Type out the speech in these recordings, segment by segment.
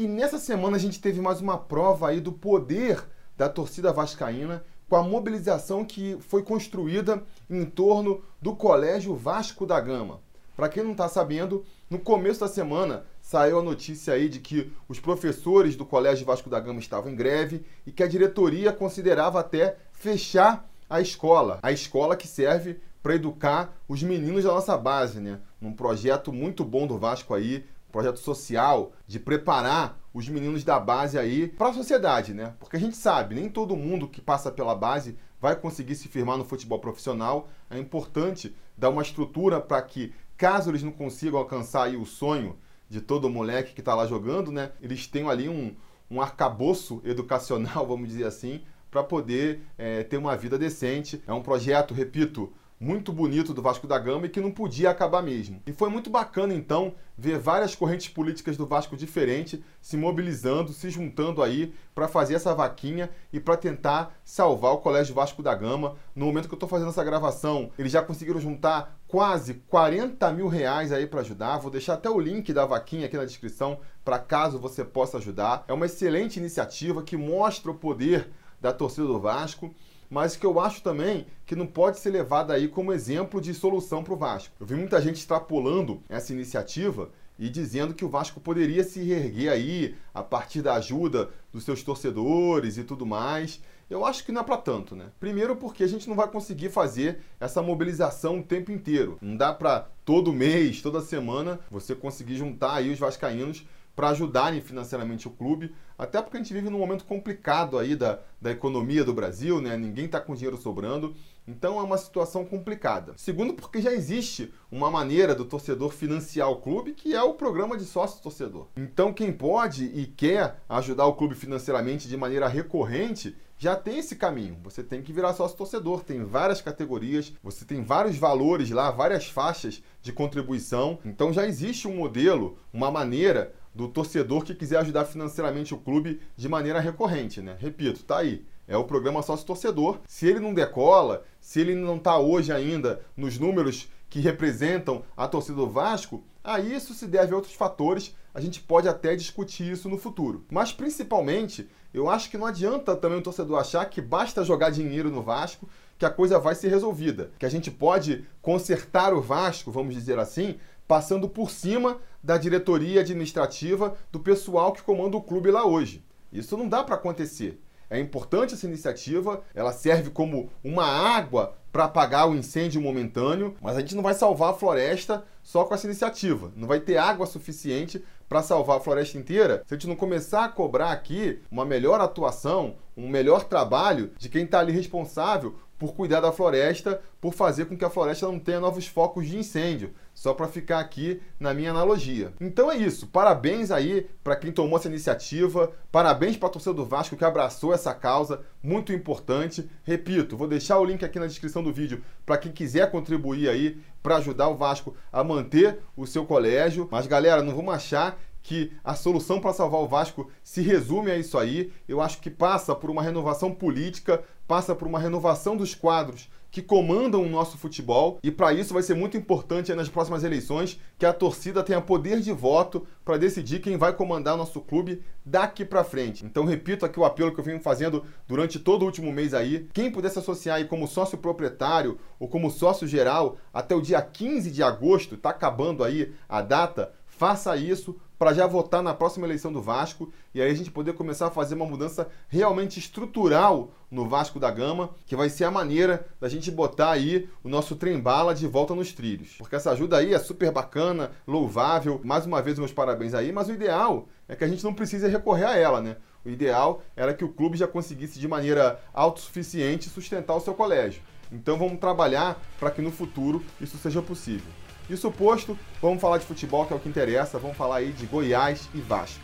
E nessa semana a gente teve mais uma prova aí do poder da torcida vascaína com a mobilização que foi construída em torno do Colégio Vasco da Gama. Para quem não está sabendo, no começo da semana saiu a notícia aí de que os professores do Colégio Vasco da Gama estavam em greve e que a diretoria considerava até fechar a escola, a escola que serve para educar os meninos da nossa base, né? Num projeto muito bom do Vasco aí, projeto social de preparar os meninos da base aí para a sociedade, né? Porque a gente sabe, nem todo mundo que passa pela base vai conseguir se firmar no futebol profissional. É importante dar uma estrutura para que, caso eles não consigam alcançar aí o sonho de todo moleque que está lá jogando, né? Eles tenham ali um, um arcabouço educacional, vamos dizer assim, para poder é, ter uma vida decente. É um projeto, repito, muito bonito do Vasco da Gama e que não podia acabar mesmo. E foi muito bacana então ver várias correntes políticas do Vasco diferentes se mobilizando, se juntando aí para fazer essa vaquinha e para tentar salvar o Colégio Vasco da Gama. No momento que eu estou fazendo essa gravação, eles já conseguiram juntar quase 40 mil reais aí para ajudar. Vou deixar até o link da vaquinha aqui na descrição para caso você possa ajudar. É uma excelente iniciativa que mostra o poder da torcida do Vasco mas que eu acho também que não pode ser levada aí como exemplo de solução para o Vasco. Eu vi muita gente extrapolando essa iniciativa e dizendo que o Vasco poderia se reerguer aí a partir da ajuda dos seus torcedores e tudo mais. Eu acho que não é para tanto, né? Primeiro porque a gente não vai conseguir fazer essa mobilização o tempo inteiro. Não dá para todo mês, toda semana, você conseguir juntar aí os vascaínos para ajudarem financeiramente o clube, até porque a gente vive num momento complicado aí da, da economia do Brasil, né? Ninguém está com dinheiro sobrando, então é uma situação complicada. Segundo, porque já existe uma maneira do torcedor financiar o clube, que é o programa de sócio-torcedor. Então, quem pode e quer ajudar o clube financeiramente de maneira recorrente, já tem esse caminho. Você tem que virar sócio torcedor. Tem várias categorias, você tem vários valores lá, várias faixas de contribuição. Então já existe um modelo, uma maneira do torcedor que quiser ajudar financeiramente o clube de maneira recorrente, né? Repito, tá aí. É o programa sócio torcedor. Se ele não decola, se ele não está hoje ainda nos números que representam a torcida do Vasco, a isso se deve a outros fatores. A gente pode até discutir isso no futuro. Mas principalmente, eu acho que não adianta também o torcedor achar que basta jogar dinheiro no Vasco que a coisa vai ser resolvida, que a gente pode consertar o Vasco, vamos dizer assim, passando por cima da diretoria administrativa do pessoal que comanda o clube lá hoje. Isso não dá para acontecer. É importante essa iniciativa, ela serve como uma água para apagar o incêndio momentâneo, mas a gente não vai salvar a floresta só com essa iniciativa. Não vai ter água suficiente para salvar a floresta inteira se a gente não começar a cobrar aqui uma melhor atuação, um melhor trabalho de quem está ali responsável por cuidar da floresta, por fazer com que a floresta não tenha novos focos de incêndio, só para ficar aqui na minha analogia. Então é isso, parabéns aí para quem tomou essa iniciativa, parabéns para a torcida do Vasco que abraçou essa causa, muito importante. Repito, vou deixar o link aqui na descrição do vídeo para quem quiser contribuir aí para ajudar o Vasco a manter o seu colégio. Mas galera, não vamos achar que a solução para salvar o Vasco se resume a isso aí. Eu acho que passa por uma renovação política, passa por uma renovação dos quadros que comandam o nosso futebol e para isso vai ser muito importante nas próximas eleições que a torcida tenha poder de voto para decidir quem vai comandar o nosso clube daqui para frente. Então repito aqui o apelo que eu venho fazendo durante todo o último mês aí, quem puder se associar aí como sócio proprietário ou como sócio geral até o dia 15 de agosto, está acabando aí a data, faça isso para já votar na próxima eleição do Vasco e aí a gente poder começar a fazer uma mudança realmente estrutural no Vasco da Gama, que vai ser a maneira da gente botar aí o nosso trem-bala de volta nos trilhos. Porque essa ajuda aí é super bacana, louvável. Mais uma vez, meus parabéns aí, mas o ideal é que a gente não precise recorrer a ela, né? O ideal era que o clube já conseguisse de maneira autossuficiente sustentar o seu colégio. Então vamos trabalhar para que no futuro isso seja possível. Isso posto, vamos falar de futebol, que é o que interessa. Vamos falar aí de Goiás e Vasco.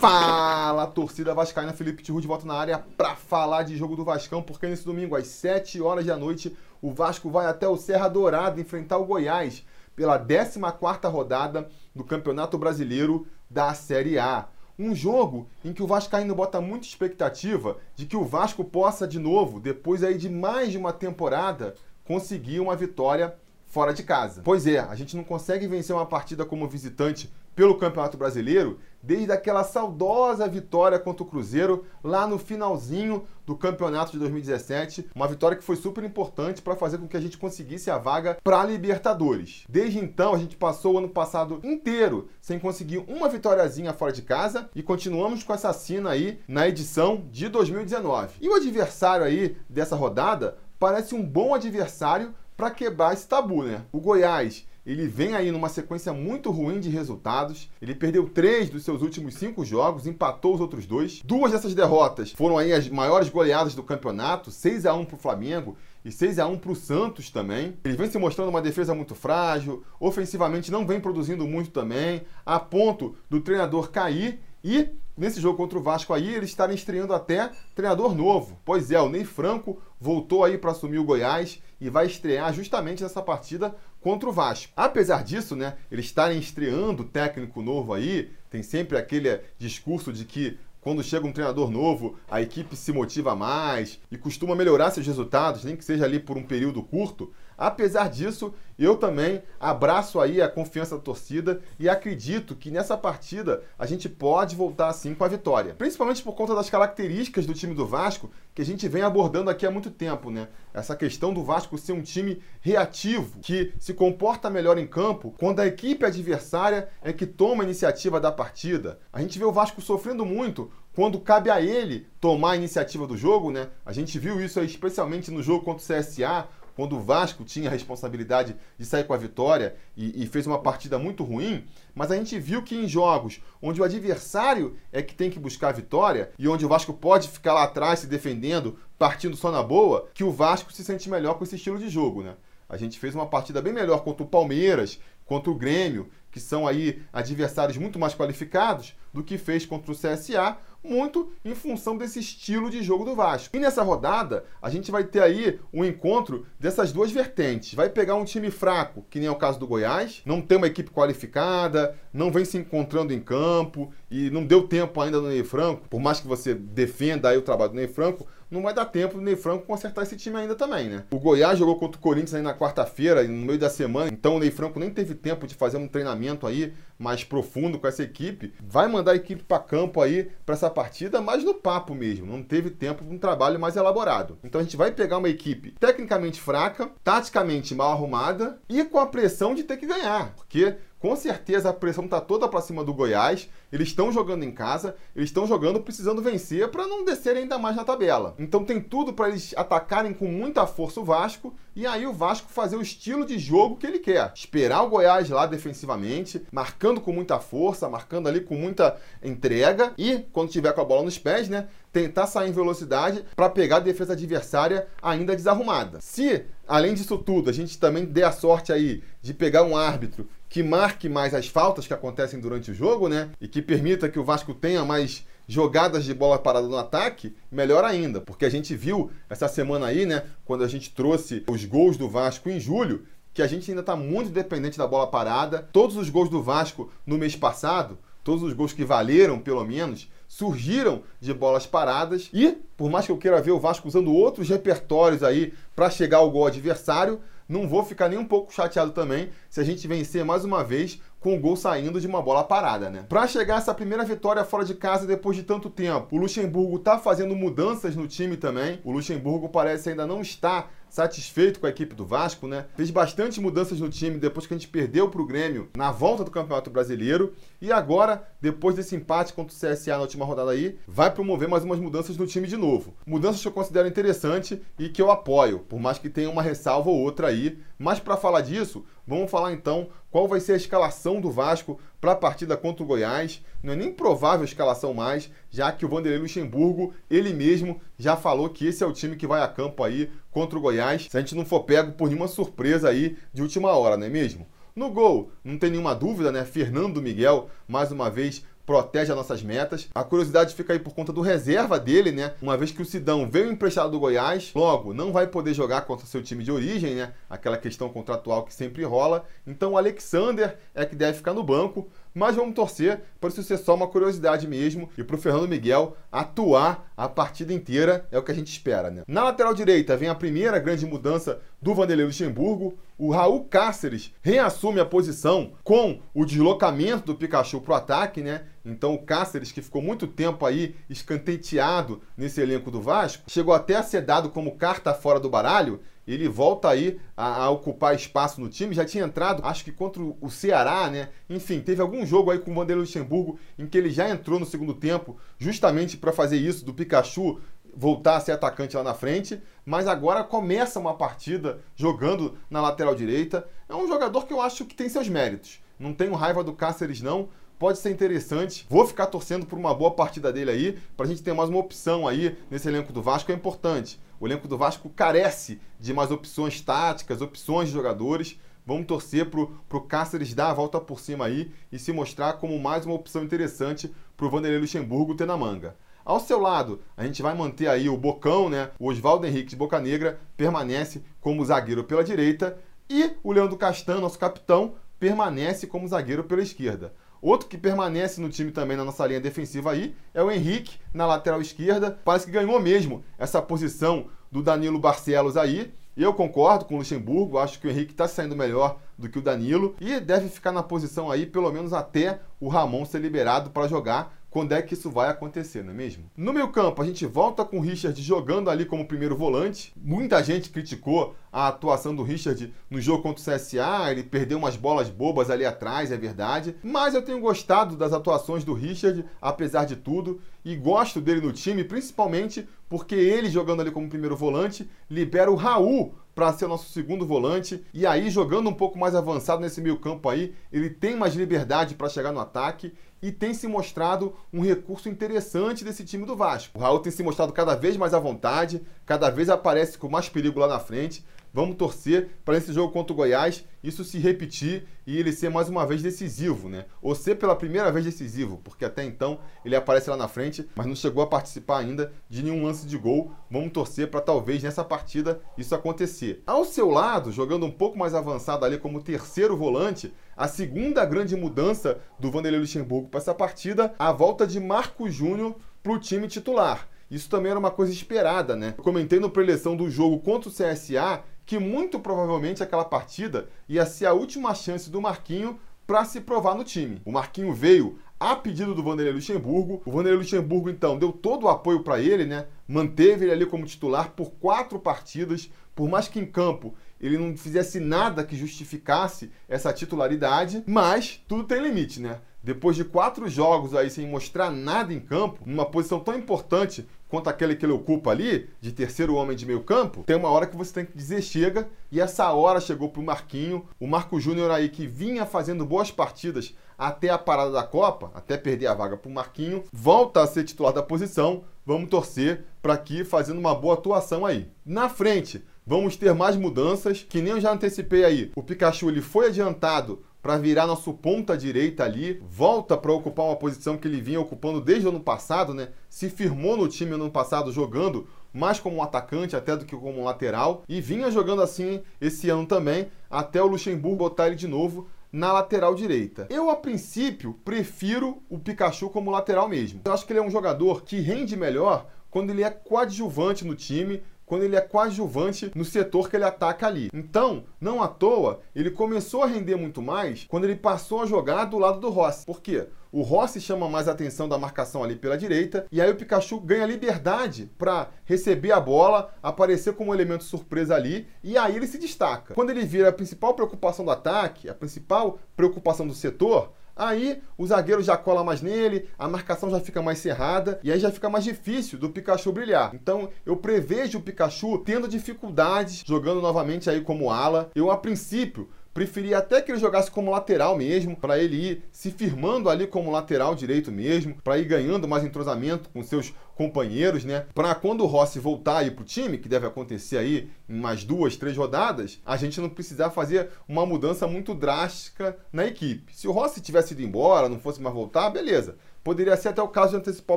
Fala, torcida vascaína, Felipe Tiru de volta na área para falar de jogo do Vascão, porque nesse domingo às 7 horas da noite o Vasco vai até o Serra Dourada enfrentar o Goiás pela 14ª rodada do Campeonato Brasileiro da Série A. Um jogo em que o Vascaíno bota muita expectativa de que o Vasco possa de novo, depois aí de mais de uma temporada, conseguir uma vitória fora de casa. Pois é, a gente não consegue vencer uma partida como visitante pelo Campeonato Brasileiro desde aquela saudosa vitória contra o Cruzeiro lá no finalzinho do campeonato de 2017, uma vitória que foi super importante para fazer com que a gente conseguisse a vaga para a Libertadores. Desde então, a gente passou o ano passado inteiro sem conseguir uma vitóriazinha fora de casa e continuamos com essa cena aí na edição de 2019. E o adversário aí dessa rodada parece um bom adversário para quebrar esse tabu, né? O Goiás ele vem aí numa sequência muito ruim de resultados. Ele perdeu três dos seus últimos cinco jogos, empatou os outros dois. Duas dessas derrotas foram aí as maiores goleadas do campeonato, 6 a 1 para o Flamengo e 6 a 1 para o Santos também. Ele vem se mostrando uma defesa muito frágil, ofensivamente não vem produzindo muito também, a ponto do treinador cair e nesse jogo contra o Vasco aí, eles estarem estreando até treinador novo. Pois é, o Ney Franco voltou aí para assumir o Goiás e vai estrear justamente nessa partida contra o Vasco. Apesar disso, né, eles estarem estreando técnico novo aí, tem sempre aquele discurso de que quando chega um treinador novo, a equipe se motiva mais e costuma melhorar seus resultados, nem que seja ali por um período curto. Apesar disso, eu também abraço aí a confiança da torcida e acredito que nessa partida a gente pode voltar assim com a vitória. Principalmente por conta das características do time do Vasco que a gente vem abordando aqui há muito tempo, né? Essa questão do Vasco ser um time reativo, que se comporta melhor em campo quando a equipe adversária é que toma a iniciativa da partida. A gente vê o Vasco sofrendo muito quando cabe a ele tomar a iniciativa do jogo, né? A gente viu isso aí especialmente no jogo contra o CSA, quando o Vasco tinha a responsabilidade de sair com a vitória e, e, fez uma partida muito ruim, mas a gente viu que em jogos onde o adversário é que tem que buscar a vitória e onde o Vasco pode ficar lá atrás se defendendo, partindo só na boa, que o Vasco se sente melhor com esse estilo de jogo, né? A gente fez uma partida bem melhor contra o Palmeiras, contra o Grêmio, que são aí adversários muito mais qualificados do que fez contra o CSA, muito em função desse estilo de jogo do Vasco. E nessa rodada, a gente vai ter aí um encontro dessas duas vertentes. Vai pegar um time fraco, que nem é o caso do Goiás, não tem uma equipe qualificada, não vem se encontrando em campo e não deu tempo ainda no Ney Franco, por mais que você defenda aí o trabalho do Ney Franco, não vai dar tempo do Ney Franco consertar esse time ainda também, né? O Goiás jogou contra o Corinthians aí na quarta-feira, no meio da semana, então o Ney Franco nem teve tempo de fazer um treinamento aí mais profundo com essa equipe. Vai mandar a equipe para campo aí para essa partida, mas no papo mesmo, não teve tempo para um trabalho mais elaborado. Então a gente vai pegar uma equipe tecnicamente fraca, taticamente mal arrumada e com a pressão de ter que ganhar, porque com certeza a pressão está toda para cima do Goiás. Eles estão jogando em casa, eles estão jogando precisando vencer para não descer ainda mais na tabela. Então tem tudo para eles atacarem com muita força o Vasco e aí o Vasco fazer o estilo de jogo que ele quer. Esperar o Goiás lá defensivamente, marcando com muita força, marcando ali com muita entrega e quando tiver com a bola nos pés, né, tentar sair em velocidade para pegar a defesa adversária ainda desarrumada. Se além disso tudo a gente também der a sorte aí de pegar um árbitro que marque mais as faltas que acontecem durante o jogo, né? E que permita que o Vasco tenha mais jogadas de bola parada no ataque, melhor ainda, porque a gente viu essa semana aí, né, quando a gente trouxe os gols do Vasco em julho, que a gente ainda está muito dependente da bola parada. Todos os gols do Vasco no mês passado, todos os gols que valeram, pelo menos, surgiram de bolas paradas e, por mais que eu queira ver o Vasco usando outros repertórios aí para chegar ao gol adversário, não vou ficar nem um pouco chateado também se a gente vencer mais uma vez com o gol saindo de uma bola parada, né? Para chegar essa primeira vitória fora de casa depois de tanto tempo, o Luxemburgo tá fazendo mudanças no time também. O Luxemburgo parece ainda não estar satisfeito com a equipe do Vasco, né? Fez bastante mudanças no time depois que a gente perdeu para o Grêmio na volta do Campeonato Brasileiro. E agora, depois desse empate contra o CSA na última rodada aí, vai promover mais umas mudanças no time de novo. Mudanças que eu considero interessante e que eu apoio, por mais que tenha uma ressalva ou outra aí. Mas para falar disso, vamos falar então qual vai ser a escalação do Vasco para a partida contra o Goiás. Não é nem provável a escalação mais, já que o Vanderlei Luxemburgo, ele mesmo, já falou que esse é o time que vai a campo aí contra o Goiás, se a gente não for pego por nenhuma surpresa aí de última hora, não é mesmo? No gol, não tem nenhuma dúvida, né? Fernando Miguel, mais uma vez, protege as nossas metas. A curiosidade fica aí por conta do reserva dele, né? Uma vez que o Sidão veio emprestado do Goiás, logo não vai poder jogar contra seu time de origem, né? Aquela questão contratual que sempre rola. Então o Alexander é que deve ficar no banco. Mas vamos torcer para isso ser só uma curiosidade mesmo e para o Fernando Miguel atuar a partida inteira, é o que a gente espera, né? Na lateral direita vem a primeira grande mudança do Vanderlei Luxemburgo. O Raul Cáceres reassume a posição com o deslocamento do Pikachu para o ataque, né? Então o Cáceres, que ficou muito tempo aí escanteteado nesse elenco do Vasco, chegou até a ser dado como carta fora do baralho ele volta aí a, a, ocupar espaço no time. Já tinha entrado, acho que contra o Ceará, né? Enfim, teve algum jogo aí com o Vanderlei Luxemburgo em que ele já entrou no segundo tempo, justamente para fazer isso, do Pikachu voltar a ser atacante lá na frente. Mas agora começa uma partida jogando na lateral direita. É um jogador que eu acho que tem seus méritos. Não tenho raiva do Cáceres, não pode ser interessante. Vou ficar torcendo por uma boa partida dele aí, para a gente ter mais uma opção aí nesse elenco do Vasco, é importante. O elenco do Vasco carece de mais opções táticas, opções de jogadores. Vamos torcer para o Cáceres dar a volta por cima aí e se mostrar como mais uma opção interessante para o Vanderlei Luxemburgo ter na manga. Ao seu lado, a gente vai manter aí o Bocão, né? O Oswaldo Henrique de Boca Negra permanece como zagueiro pela direita e o Leandro Castan, nosso capitão, permanece como zagueiro pela esquerda. Outro que permanece no time também na nossa linha defensiva aí é o Henrique, na lateral esquerda. Parece que ganhou mesmo essa posição do Danilo Barcelos aí. Eu concordo com o Luxemburgo, acho que o Henrique está saindo melhor do que o Danilo e deve ficar na posição aí pelo menos até o Ramon ser liberado para jogar quando é que isso vai acontecer, não é mesmo? No meio campo, a gente volta com o Richard jogando ali como primeiro volante. Muita gente criticou a atuação do Richard no jogo contra o CSA, ele perdeu umas bolas bobas ali atrás, é verdade. Mas eu tenho gostado das atuações do Richard, apesar de tudo, e gosto dele no time, principalmente porque ele jogando ali como primeiro volante libera o Raul para ser o nosso segundo volante. E aí, jogando um pouco mais avançado nesse meio campo aí, ele tem mais liberdade para chegar no ataque e tem se mostrado um recurso interessante desse time do Vasco. O Raul tem se mostrado cada vez mais à vontade, cada vez aparece com mais perigo lá na frente. Vamos torcer para esse jogo contra o Goiás isso se repetir e ele ser mais uma vez decisivo, né? Ou ser pela primeira vez decisivo, porque até então ele aparece lá na frente, mas não chegou a participar ainda de nenhum lance de gol. Vamos torcer para talvez nessa partida isso acontecer. Ao seu lado, jogando um pouco mais avançado ali como terceiro volante, a segunda grande mudança do Vanderlei Luxemburgo para essa partida, a volta de Marco Júnior para o time titular. Isso também era uma coisa esperada, né? Eu comentei no preleção do jogo contra o CSA que muito provavelmente aquela partida ia ser a última chance do Marquinho para se provar no time. O Marquinho veio a pedido do Vanderlei Luxemburgo. O Vanderlei Luxemburgo, então, deu todo o apoio para ele, né? Manteve ele ali como titular por quatro partidas. Por mais que em campo ele não fizesse nada que justificasse essa titularidade, mas tudo tem limite, né? Depois de quatro jogos aí sem mostrar nada em campo, numa posição tão importante quanto aquele que ele ocupa ali, de terceiro homem de meio campo, tem uma hora que você tem que dizer chega, e essa hora chegou para o Marquinho, o Marco Júnior aí que vinha fazendo boas partidas até a parada da Copa, até perder a vaga para o Marquinho, volta a ser titular da posição, vamos torcer para que fazendo uma boa atuação aí. Na frente, vamos ter mais mudanças, que nem eu já antecipei aí, o Pikachu ele foi adiantado para virar nosso ponta direita ali, volta para ocupar uma posição que ele vinha ocupando desde o ano passado, né? Se firmou no time ano passado jogando mais como um atacante até do que como um lateral e vinha jogando assim esse ano também, até o Luxemburgo botar ele de novo na lateral direita. Eu, a princípio, prefiro o Pikachu como lateral mesmo. Eu acho que ele é um jogador que rende melhor quando ele é coadjuvante no time, quando ele é coadjuvante no setor que ele ataca ali. Então, não à toa, ele começou a render muito mais quando ele passou a jogar do lado do Rossi. Por quê? O Rossi chama mais atenção da marcação ali pela direita e aí o Pikachu ganha liberdade para receber a bola, aparecer como elemento surpresa ali e aí ele se destaca. Quando ele vira a principal preocupação do ataque, a principal preocupação do setor, Aí o zagueiro já cola mais nele, a marcação já fica mais cerrada e aí já fica mais difícil do Pikachu brilhar. Então eu prevejo o Pikachu tendo dificuldades jogando novamente aí como ala. Eu a princípio Preferia até que ele jogasse como lateral mesmo, para ele ir se firmando ali como lateral direito mesmo, para ir ganhando mais entrosamento com seus companheiros, né? Para quando o Rossi voltar aí pro time, que deve acontecer aí em mais duas, três rodadas, a gente não precisar fazer uma mudança muito drástica na equipe. Se o Rossi tivesse ido embora, não fosse mais voltar, beleza. Poderia ser até o caso de antecipar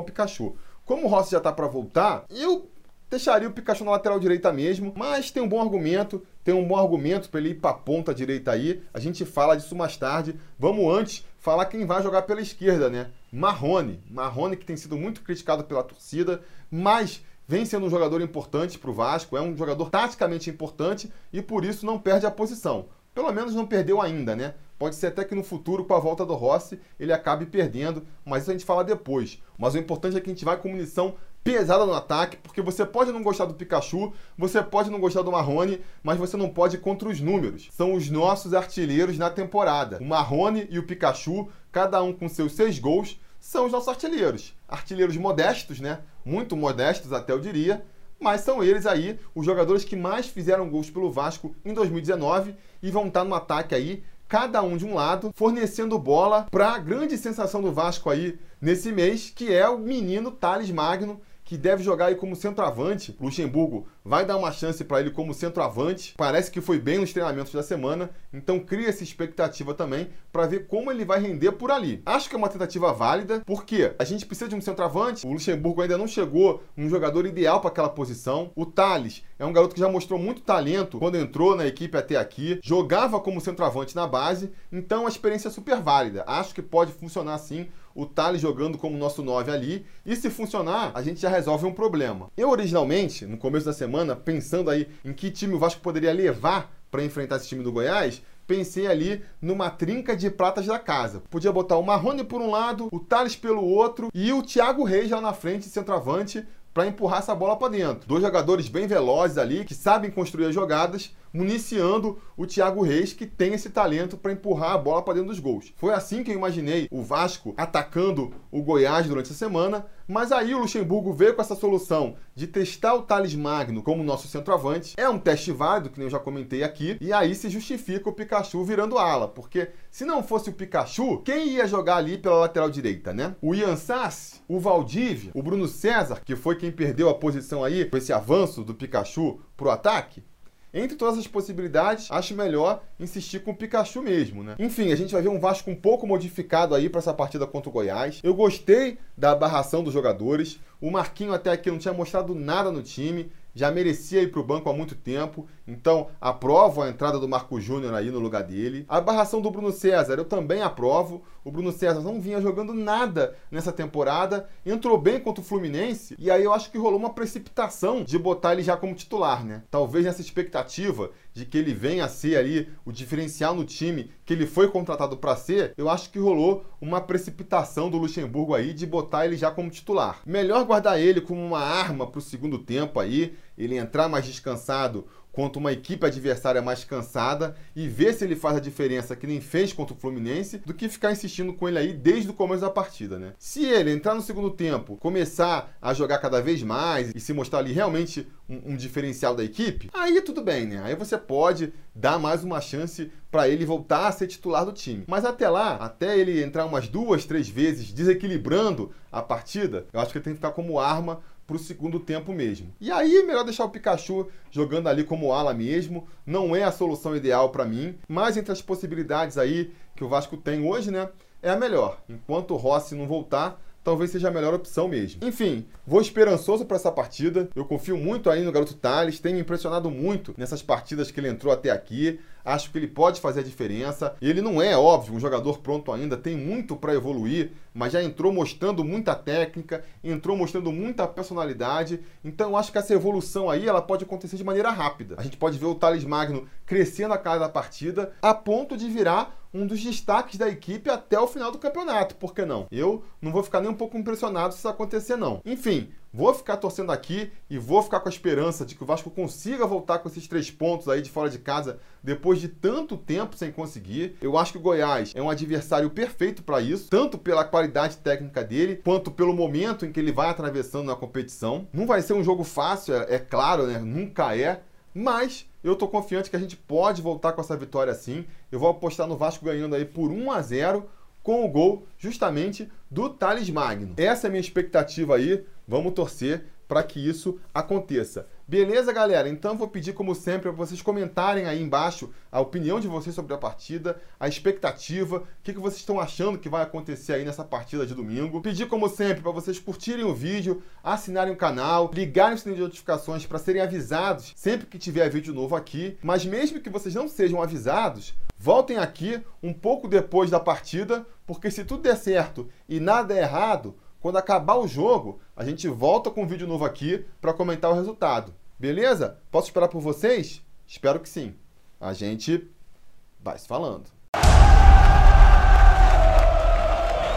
o Pikachu. Como o Rossi já tá para voltar, eu deixaria o Pikachu na lateral direita mesmo, mas tem um bom argumento, tem um bom argumento para ele ir para a ponta direita aí. A gente fala disso mais tarde. Vamos antes falar quem vai jogar pela esquerda, né? Marrone. Marrone que tem sido muito criticado pela torcida, mas vem sendo um jogador importante para o Vasco, é um jogador taticamente importante e por isso não perde a posição. Pelo menos não perdeu ainda, né? Pode ser até que no futuro, com a volta do Rossi, ele acabe perdendo, mas isso a gente fala depois. Mas o importante é que a gente vai com munição pesada no ataque, porque você pode não gostar do Pikachu, você pode não gostar do Marrone, mas você não pode contra os números. São os nossos artilheiros na temporada. O Marrone e o Pikachu, cada um com seus seis gols, são os nossos artilheiros. Artilheiros modestos, né? Muito modestos, até eu diria. Mas são eles aí os jogadores que mais fizeram gols pelo Vasco em 2019 e vão estar no ataque aí cada um de um lado, fornecendo bola para a grande sensação do Vasco aí nesse mês, que é o menino Thales Magno, que deve jogar aí como centroavante. Luxemburgo vai dar uma chance para ele como centroavante. Parece que foi bem nos treinamentos da semana, então cria essa expectativa também para ver como ele vai render por ali. Acho que é uma tentativa válida, porque a gente precisa de um centroavante. O Luxemburgo ainda não chegou um jogador ideal para aquela posição. O Thales é um garoto que já mostrou muito talento quando entrou na equipe até aqui, jogava como centroavante na base, então a experiência é super válida. Acho que pode funcionar sim o Thales jogando como nosso 9 ali. E se funcionar, a gente já resolve um problema. Eu, originalmente, no começo da semana, pensando aí em que time o Vasco poderia levar para enfrentar esse time do Goiás, pensei ali numa trinca de pratas da casa. Podia botar o Marrone por um lado, o Thales pelo outro e o Thiago Reis lá na frente, centroavante, para empurrar essa bola para dentro. Dois jogadores bem velozes ali, que sabem construir as jogadas, municiando o Thiago Reis, que tem esse talento para empurrar a bola para dentro dos gols. Foi assim que eu imaginei o Vasco atacando o Goiás durante a semana, mas aí o Luxemburgo veio com essa solução de testar o Thales Magno como nosso centroavante. É um teste válido, que nem eu já comentei aqui, e aí se justifica o Pikachu virando ala, porque se não fosse o Pikachu, quem ia jogar ali pela lateral direita, né? O Ian Sassi, o Valdívia, o Bruno César, que foi quem perdeu a posição aí com esse avanço do Pikachu pro ataque, entre todas as possibilidades, acho melhor insistir com o Pikachu mesmo, né? Enfim, a gente vai ver um Vasco um pouco modificado aí para essa partida contra o Goiás. Eu gostei da barração dos jogadores. O Marquinho até aqui não tinha mostrado nada no time já merecia ir para o banco há muito tempo, então aprovo a entrada do Marco Júnior aí no lugar dele. A barração do Bruno César eu também aprovo. O Bruno César não vinha jogando nada nessa temporada, entrou bem contra o Fluminense e aí eu acho que rolou uma precipitação de botar ele já como titular, né? Talvez nessa expectativa de que ele venha a ser ali o diferencial no time que ele foi contratado para ser, eu acho que rolou uma precipitação do Luxemburgo aí de botar ele já como titular. Melhor guardar ele como uma arma para o segundo tempo aí, ele entrar mais descansado contra uma equipe adversária mais cansada e ver se ele faz a diferença que nem fez contra o Fluminense, do que ficar insistindo com ele aí desde o começo da partida, né? Se ele entrar no segundo tempo, começar a jogar cada vez mais e se mostrar ali realmente um, um diferencial da equipe, aí tudo bem, né? Aí você pode dar mais uma chance para ele voltar a ser titular do time. Mas até lá, até ele entrar umas duas, três vezes desequilibrando a partida, eu acho que ele tem que ficar como arma para o segundo tempo mesmo. E aí, melhor deixar o Pikachu jogando ali como ala mesmo. Não é a solução ideal para mim, mas entre as possibilidades aí que o Vasco tem hoje, né, é a melhor. Enquanto o Rossi não voltar, talvez seja a melhor opção mesmo. Enfim, vou esperançoso para essa partida. Eu confio muito aí no garoto Thales, tem me impressionado muito nessas partidas que ele entrou até aqui. Acho que ele pode fazer a diferença. Ele não é, óbvio, um jogador pronto ainda, tem muito para evoluir, mas já entrou mostrando muita técnica, entrou mostrando muita personalidade. Então acho que essa evolução aí ela pode acontecer de maneira rápida. A gente pode ver o Thales Magno crescendo a cada partida a ponto de virar um dos destaques da equipe até o final do campeonato, por que não? Eu não vou ficar nem um pouco impressionado se isso acontecer, não. Enfim, vou ficar torcendo aqui e vou ficar com a esperança de que o Vasco consiga voltar com esses três pontos aí de fora de casa depois de tanto tempo sem conseguir. Eu acho que o Goiás é um adversário perfeito para isso, tanto pela qualidade técnica dele, quanto pelo momento em que ele vai atravessando na competição. Não vai ser um jogo fácil, é, é claro, né? Nunca é, mas eu tô confiante que a gente pode voltar com essa vitória assim. Eu vou apostar no Vasco ganhando aí por 1 a 0 com o gol justamente do Thales Magno. Essa é a minha expectativa aí. Vamos torcer para que isso aconteça. Beleza, galera? Então vou pedir, como sempre, para vocês comentarem aí embaixo a opinião de vocês sobre a partida, a expectativa, o que, que vocês estão achando que vai acontecer aí nessa partida de domingo. Pedir, como sempre, para vocês curtirem o vídeo, assinarem o canal, ligarem o sininho de notificações para serem avisados sempre que tiver vídeo novo aqui. Mas mesmo que vocês não sejam avisados, voltem aqui um pouco depois da partida, porque se tudo der certo e nada é errado, quando acabar o jogo, a gente volta com um vídeo novo aqui para comentar o resultado. Beleza? Posso esperar por vocês? Espero que sim. A gente vai se falando.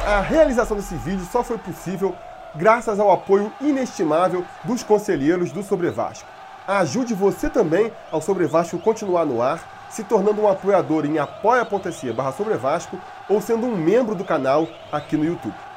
A realização desse vídeo só foi possível graças ao apoio inestimável dos conselheiros do Sobre Vasco. Ajude você também ao Sobre Vasco continuar no ar, se tornando um apoiador em apoia.se barra Sobre Vasco ou sendo um membro do canal aqui no YouTube.